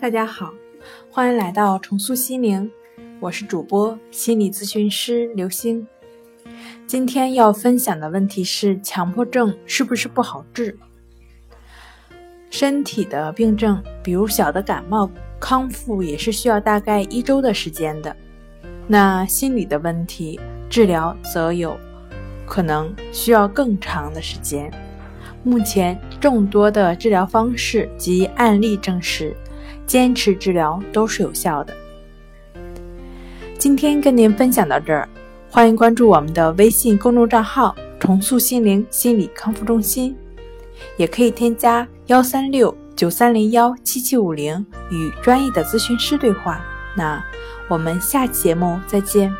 大家好，欢迎来到重塑心灵，我是主播心理咨询师刘星。今天要分享的问题是：强迫症是不是不好治？身体的病症，比如小的感冒，康复也是需要大概一周的时间的。那心理的问题治疗则有可能需要更长的时间。目前众多的治疗方式及案例证实，坚持治疗都是有效的。今天跟您分享到这儿，欢迎关注我们的微信公众账号“重塑心灵心理康复中心”，也可以添加幺三六九三零幺七七五零与专业的咨询师对话。那我们下期节目再见。